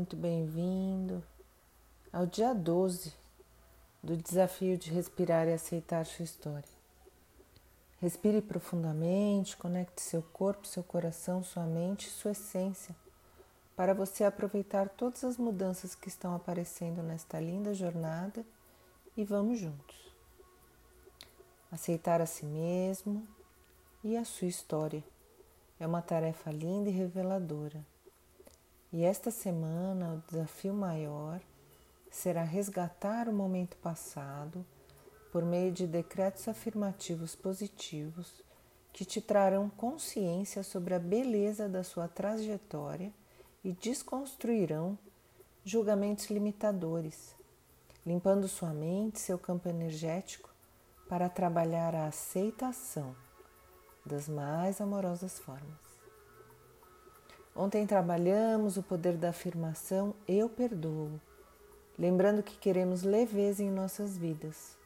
muito bem-vindo ao dia 12 do desafio de respirar e aceitar sua história. Respire profundamente, conecte seu corpo, seu coração, sua mente e sua essência para você aproveitar todas as mudanças que estão aparecendo nesta linda jornada e vamos juntos. Aceitar a si mesmo e a sua história é uma tarefa linda e reveladora. E esta semana o desafio maior será resgatar o momento passado por meio de decretos afirmativos positivos que te trarão consciência sobre a beleza da sua trajetória e desconstruirão julgamentos limitadores, limpando sua mente, seu campo energético para trabalhar a aceitação das mais amorosas formas. Ontem trabalhamos o poder da afirmação eu perdoo, lembrando que queremos leveza em nossas vidas.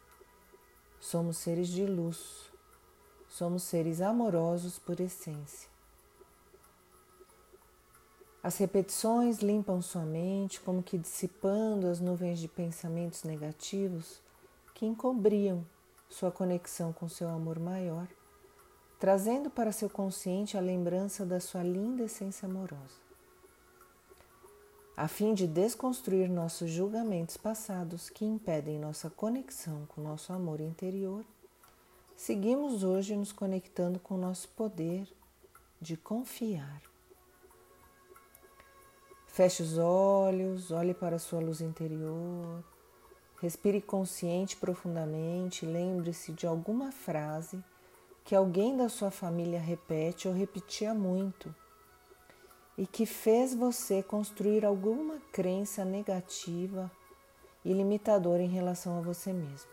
Somos seres de luz, somos seres amorosos por essência. As repetições limpam sua mente, como que dissipando as nuvens de pensamentos negativos que encobriam sua conexão com seu amor maior trazendo para seu consciente a lembrança da sua linda essência amorosa. A fim de desconstruir nossos julgamentos passados que impedem nossa conexão com nosso amor interior, seguimos hoje nos conectando com nosso poder de confiar. Feche os olhos, olhe para a sua luz interior, respire consciente profundamente, lembre-se de alguma frase que alguém da sua família repete ou repetia muito e que fez você construir alguma crença negativa e limitadora em relação a você mesmo.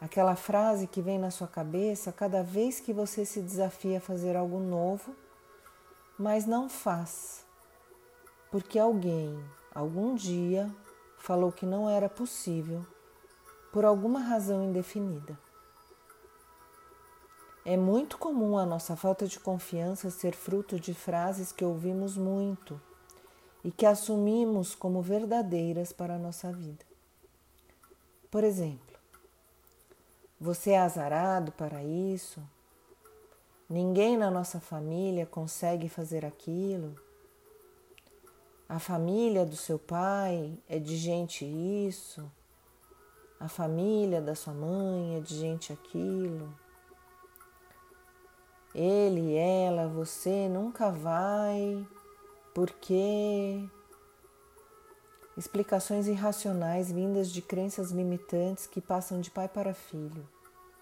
Aquela frase que vem na sua cabeça cada vez que você se desafia a fazer algo novo, mas não faz, porque alguém, algum dia, falou que não era possível por alguma razão indefinida. É muito comum a nossa falta de confiança ser fruto de frases que ouvimos muito e que assumimos como verdadeiras para a nossa vida. Por exemplo, você é azarado para isso? Ninguém na nossa família consegue fazer aquilo? A família do seu pai é de gente isso? A família da sua mãe é de gente aquilo? Ele, ela, você nunca vai, porque explicações irracionais vindas de crenças limitantes que passam de pai para filho,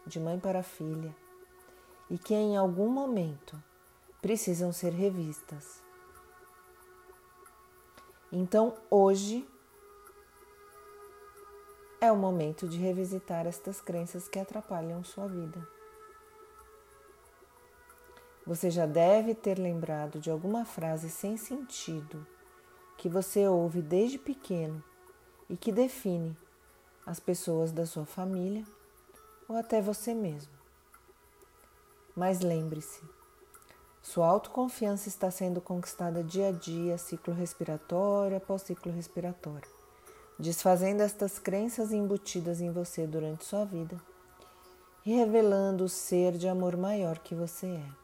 de mãe para filha, e que em algum momento precisam ser revistas. Então, hoje é o momento de revisitar estas crenças que atrapalham sua vida. Você já deve ter lembrado de alguma frase sem sentido que você ouve desde pequeno e que define as pessoas da sua família ou até você mesmo. Mas lembre-se, sua autoconfiança está sendo conquistada dia a dia, ciclo respiratório após ciclo respiratório, desfazendo estas crenças embutidas em você durante sua vida e revelando o ser de amor maior que você é.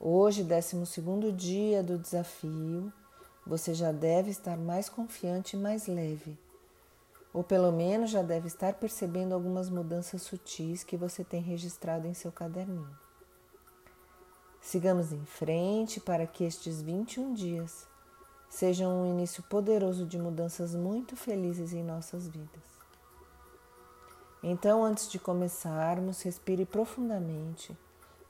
Hoje, 12 dia do desafio, você já deve estar mais confiante e mais leve. Ou pelo menos já deve estar percebendo algumas mudanças sutis que você tem registrado em seu caderninho. Sigamos em frente para que estes 21 dias sejam um início poderoso de mudanças muito felizes em nossas vidas. Então, antes de começarmos, respire profundamente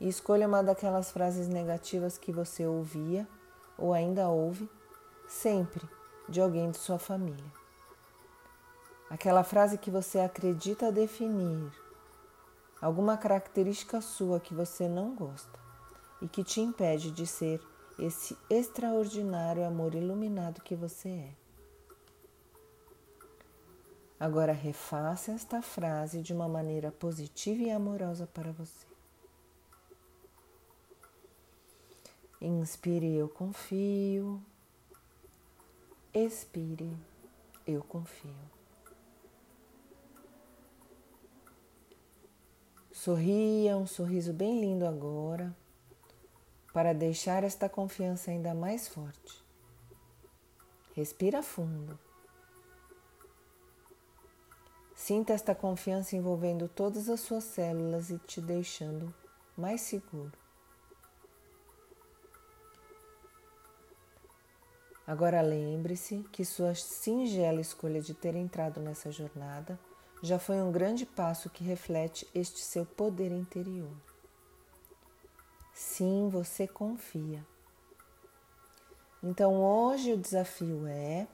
e escolha uma daquelas frases negativas que você ouvia ou ainda ouve sempre de alguém de sua família. Aquela frase que você acredita definir alguma característica sua que você não gosta e que te impede de ser esse extraordinário amor iluminado que você é. Agora refaça esta frase de uma maneira positiva e amorosa para você. Inspire, eu confio. expire, eu confio. Sorria um sorriso bem lindo agora, para deixar esta confiança ainda mais forte. Respira fundo. Sinta esta confiança envolvendo todas as suas células e te deixando mais seguro. Agora lembre-se que sua singela escolha de ter entrado nessa jornada já foi um grande passo que reflete este seu poder interior. Sim, você confia. Então hoje o desafio é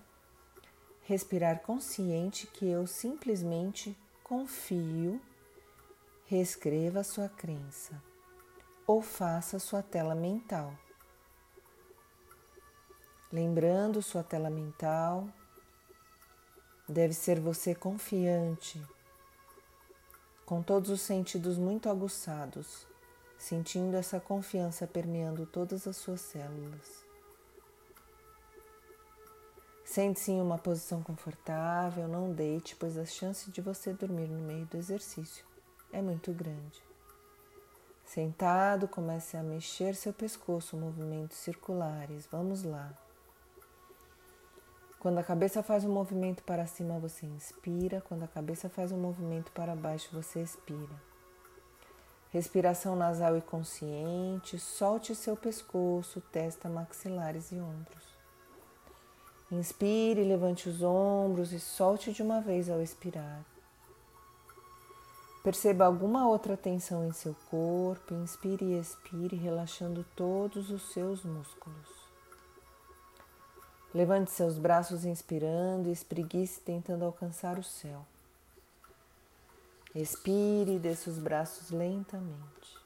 respirar consciente que eu simplesmente confio. Reescreva sua crença ou faça sua tela mental. Lembrando sua tela mental, deve ser você confiante, com todos os sentidos muito aguçados, sentindo essa confiança permeando todas as suas células. Sente-se em uma posição confortável, não deite, pois a chance de você dormir no meio do exercício é muito grande. Sentado, comece a mexer seu pescoço, movimentos circulares. Vamos lá. Quando a cabeça faz um movimento para cima, você inspira. Quando a cabeça faz um movimento para baixo, você expira. Respiração nasal e consciente. Solte seu pescoço, testa, maxilares e ombros. Inspire, levante os ombros e solte de uma vez ao expirar. Perceba alguma outra tensão em seu corpo. Inspire e expire, relaxando todos os seus músculos. Levante seus braços inspirando e espreguice tentando alcançar o céu. Expire e desça os braços lentamente.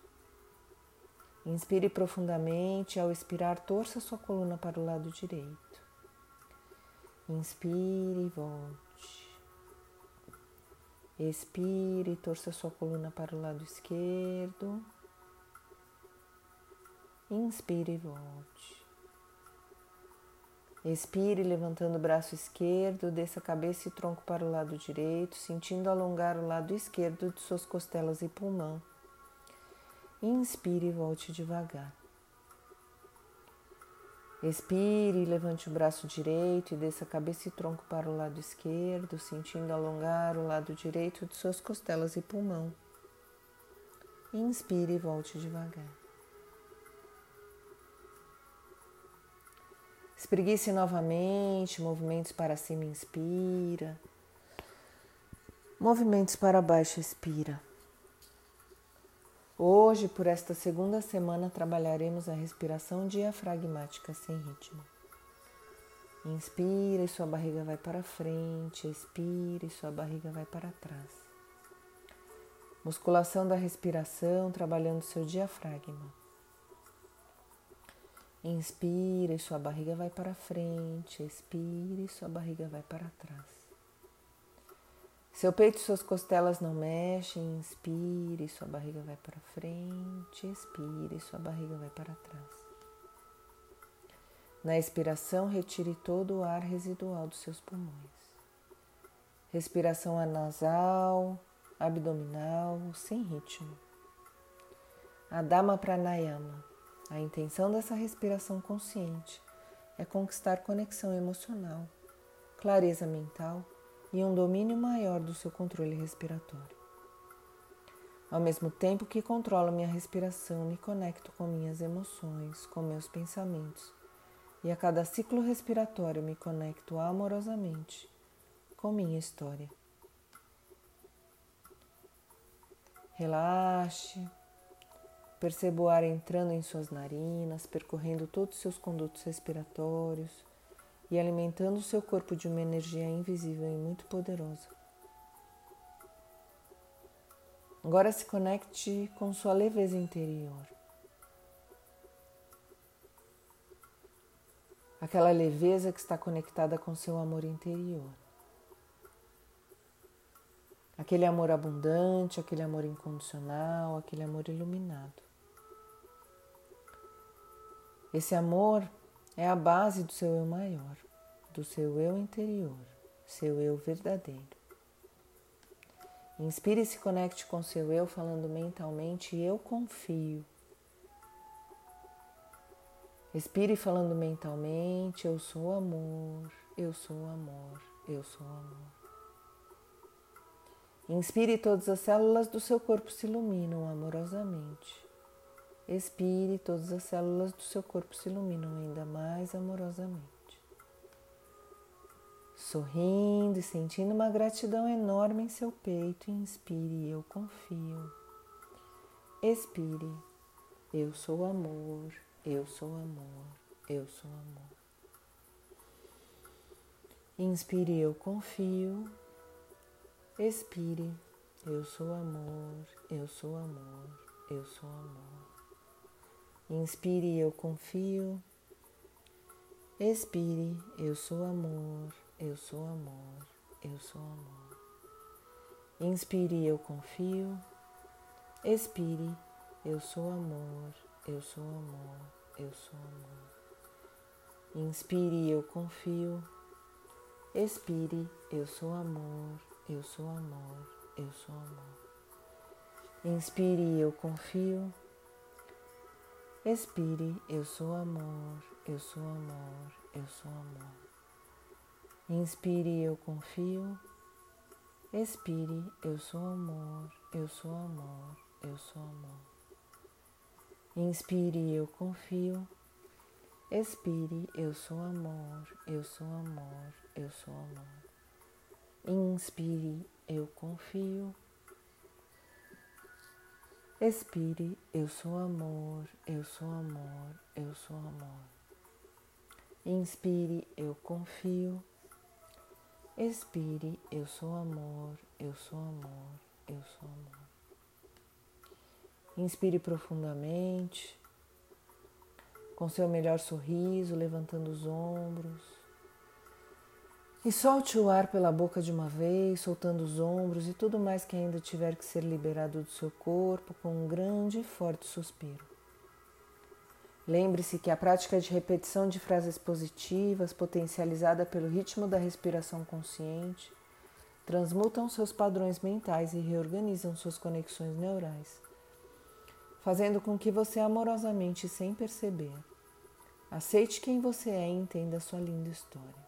Inspire profundamente, ao expirar, torça sua coluna para o lado direito. Inspire e volte. Expire e torça sua coluna para o lado esquerdo. Inspire e volte. Expire levantando o braço esquerdo, desça a cabeça e tronco para o lado direito, sentindo alongar o lado esquerdo de suas costelas e pulmão. Inspire e volte devagar. Expire, levante o braço direito e desça a cabeça e tronco para o lado esquerdo, sentindo alongar o lado direito de suas costelas e pulmão. Inspire e volte devagar. Espreguice novamente, movimentos para cima, inspira. Movimentos para baixo, expira. Hoje, por esta segunda semana, trabalharemos a respiração diafragmática sem ritmo. Inspira e sua barriga vai para frente, expira e sua barriga vai para trás. Musculação da respiração, trabalhando seu diafragma. Inspira e sua barriga vai para frente, expira e sua barriga vai para trás. Seu peito e suas costelas não mexem, inspire, sua barriga vai para frente, expire, sua barriga vai para trás. Na expiração, retire todo o ar residual dos seus pulmões. Respiração anasal, abdominal, sem ritmo. Adama Pranayama. A intenção dessa respiração consciente é conquistar conexão emocional, clareza mental e um domínio maior do seu controle respiratório. Ao mesmo tempo que controlo minha respiração, me conecto com minhas emoções, com meus pensamentos, e a cada ciclo respiratório me conecto amorosamente com minha história. Relaxe, perceba o ar entrando em suas narinas, percorrendo todos os seus condutos respiratórios e alimentando o seu corpo de uma energia invisível e muito poderosa. Agora se conecte com sua leveza interior. Aquela leveza que está conectada com seu amor interior. Aquele amor abundante, aquele amor incondicional, aquele amor iluminado. Esse amor é a base do seu eu maior, do seu eu interior, seu eu verdadeiro. Inspire e se conecte com seu eu, falando mentalmente: Eu confio. Expire falando mentalmente: Eu sou amor, eu sou amor, eu sou amor. Inspire todas as células do seu corpo se iluminam amorosamente. Expire todas as células do seu corpo se iluminam ainda mais amorosamente. Sorrindo e sentindo uma gratidão enorme em seu peito, inspire, eu confio. Expire, eu sou amor, eu sou amor, eu sou amor. Inspire, eu confio. Expire, eu sou amor, eu sou amor, eu sou amor. Inspire, eu confio. Expire, eu sou amor, eu sou amor, eu sou amor. Inspire, eu confio. Expire, eu sou amor, eu sou amor, eu sou amor. Inspire, eu confio. Expire, eu sou amor, eu sou amor, eu sou amor. Inspire, eu confio. Expire, eu sou amor, eu sou amor, eu sou amor. Inspire, eu confio. Expire, eu sou amor, eu sou amor, eu sou amor. Inspire, eu confio. Expire, eu sou amor, eu sou amor, eu sou amor. Inspire, eu confio. Expire, eu sou amor, eu sou amor, eu sou amor. Inspire, eu confio. Expire, eu sou amor, eu sou amor, eu sou amor. Inspire profundamente, com seu melhor sorriso, levantando os ombros. E solte o ar pela boca de uma vez, soltando os ombros e tudo mais que ainda tiver que ser liberado do seu corpo com um grande e forte suspiro. Lembre-se que a prática de repetição de frases positivas, potencializada pelo ritmo da respiração consciente, transmutam seus padrões mentais e reorganizam suas conexões neurais, fazendo com que você amorosamente, sem perceber, aceite quem você é e entenda sua linda história.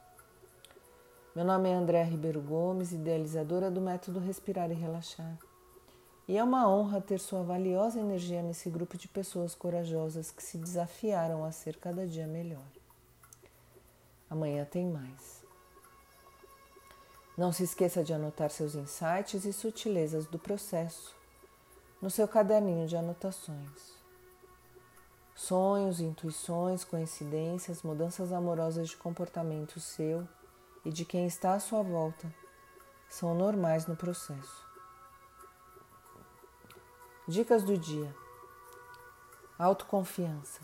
Meu nome é André Ribeiro Gomes, idealizadora do método Respirar e Relaxar. E é uma honra ter sua valiosa energia nesse grupo de pessoas corajosas que se desafiaram a ser cada dia melhor. Amanhã tem mais. Não se esqueça de anotar seus insights e sutilezas do processo no seu caderninho de anotações. Sonhos, intuições, coincidências, mudanças amorosas de comportamento seu e de quem está à sua volta são normais no processo. Dicas do dia: autoconfiança.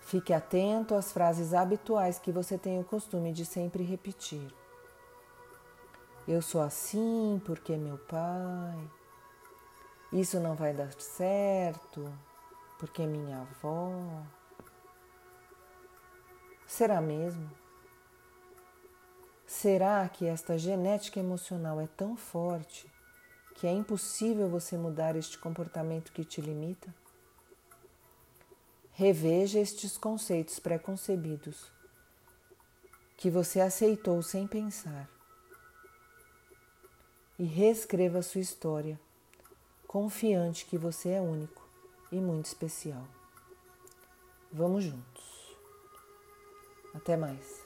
Fique atento às frases habituais que você tem o costume de sempre repetir. Eu sou assim porque meu pai. Isso não vai dar certo porque minha avó. Será mesmo? Será que esta genética emocional é tão forte que é impossível você mudar este comportamento que te limita? Reveja estes conceitos preconcebidos que você aceitou sem pensar e reescreva sua história, confiante que você é único e muito especial. Vamos juntos. Até mais.